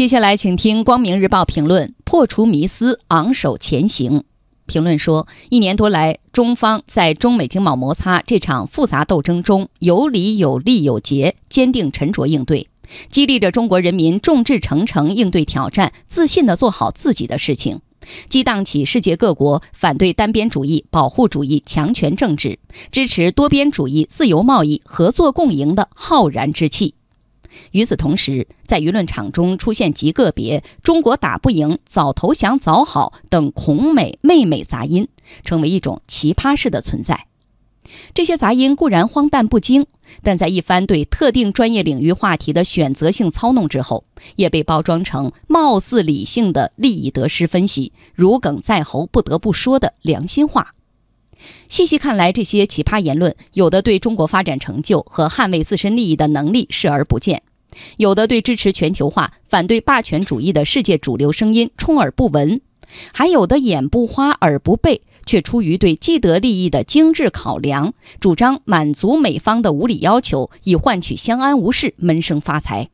接下来，请听《光明日报》评论：破除迷思，昂首前行。评论说，一年多来，中方在中美经贸摩擦这场复杂斗争中有理有利有节，坚定沉着应对，激励着中国人民众志成城应对挑战，自信地做好自己的事情，激荡起世界各国反对单边主义、保护主义、强权政治，支持多边主义、自由贸易、合作共赢的浩然之气。与此同时，在舆论场中出现极个别“中国打不赢”“早投降早好”等孔美媚美杂音，成为一种奇葩式的存在。这些杂音固然荒诞不经，但在一番对特定专业领域话题的选择性操弄之后，也被包装成貌似理性的利益得失分析，如鲠在喉不得不说的良心话。细细看来，这些奇葩言论，有的对中国发展成就和捍卫自身利益的能力视而不见，有的对支持全球化、反对霸权主义的世界主流声音充耳不闻，还有的眼不花耳不背，却出于对既得利益的精致考量，主张满足美方的无理要求，以换取相安无事、闷声发财。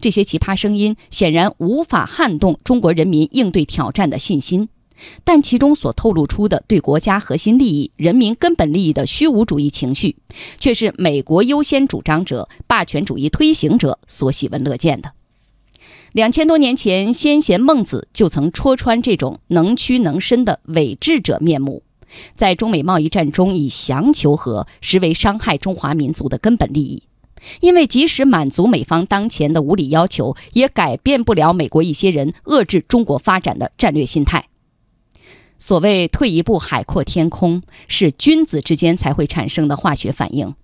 这些奇葩声音显然无法撼动中国人民应对挑战的信心。但其中所透露出的对国家核心利益、人民根本利益的虚无主义情绪，却是美国优先主张者、霸权主义推行者所喜闻乐见的。两千多年前，先贤孟子就曾戳穿这种能屈能伸的伪智者面目，在中美贸易战中以降求和，实为伤害中华民族的根本利益。因为即使满足美方当前的无理要求，也改变不了美国一些人遏制中国发展的战略心态。所谓退一步海阔天空，是君子之间才会产生的化学反应。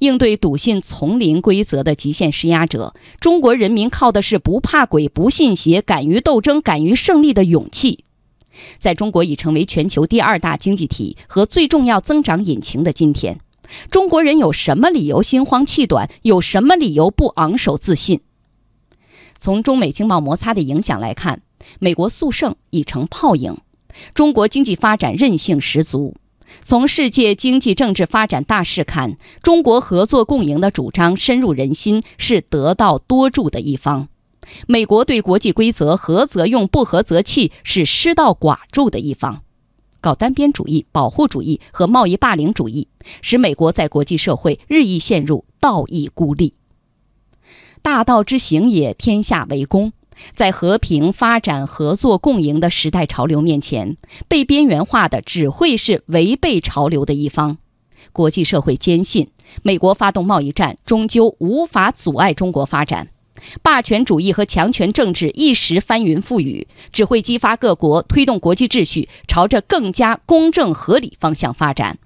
应对笃信丛林规则的极限施压者，中国人民靠的是不怕鬼、不信邪、敢于斗争、敢于胜利的勇气。在中国已成为全球第二大经济体和最重要增长引擎的今天，中国人有什么理由心慌气短？有什么理由不昂首自信？从中美经贸摩擦的影响来看，美国速胜已成泡影。中国经济发展韧性十足。从世界经济政治发展大势看，中国合作共赢的主张深入人心，是得道多助的一方；美国对国际规则合则用，不合则弃，是失道寡助的一方。搞单边主义、保护主义和贸易霸凌主义，使美国在国际社会日益陷入道义孤立。大道之行也，天下为公。在和平发展、合作共赢的时代潮流面前，被边缘化的只会是违背潮流的一方。国际社会坚信，美国发动贸易战终究无法阻碍中国发展。霸权主义和强权政治一时翻云覆雨，只会激发各国推动国际秩序朝着更加公正合理方向发展，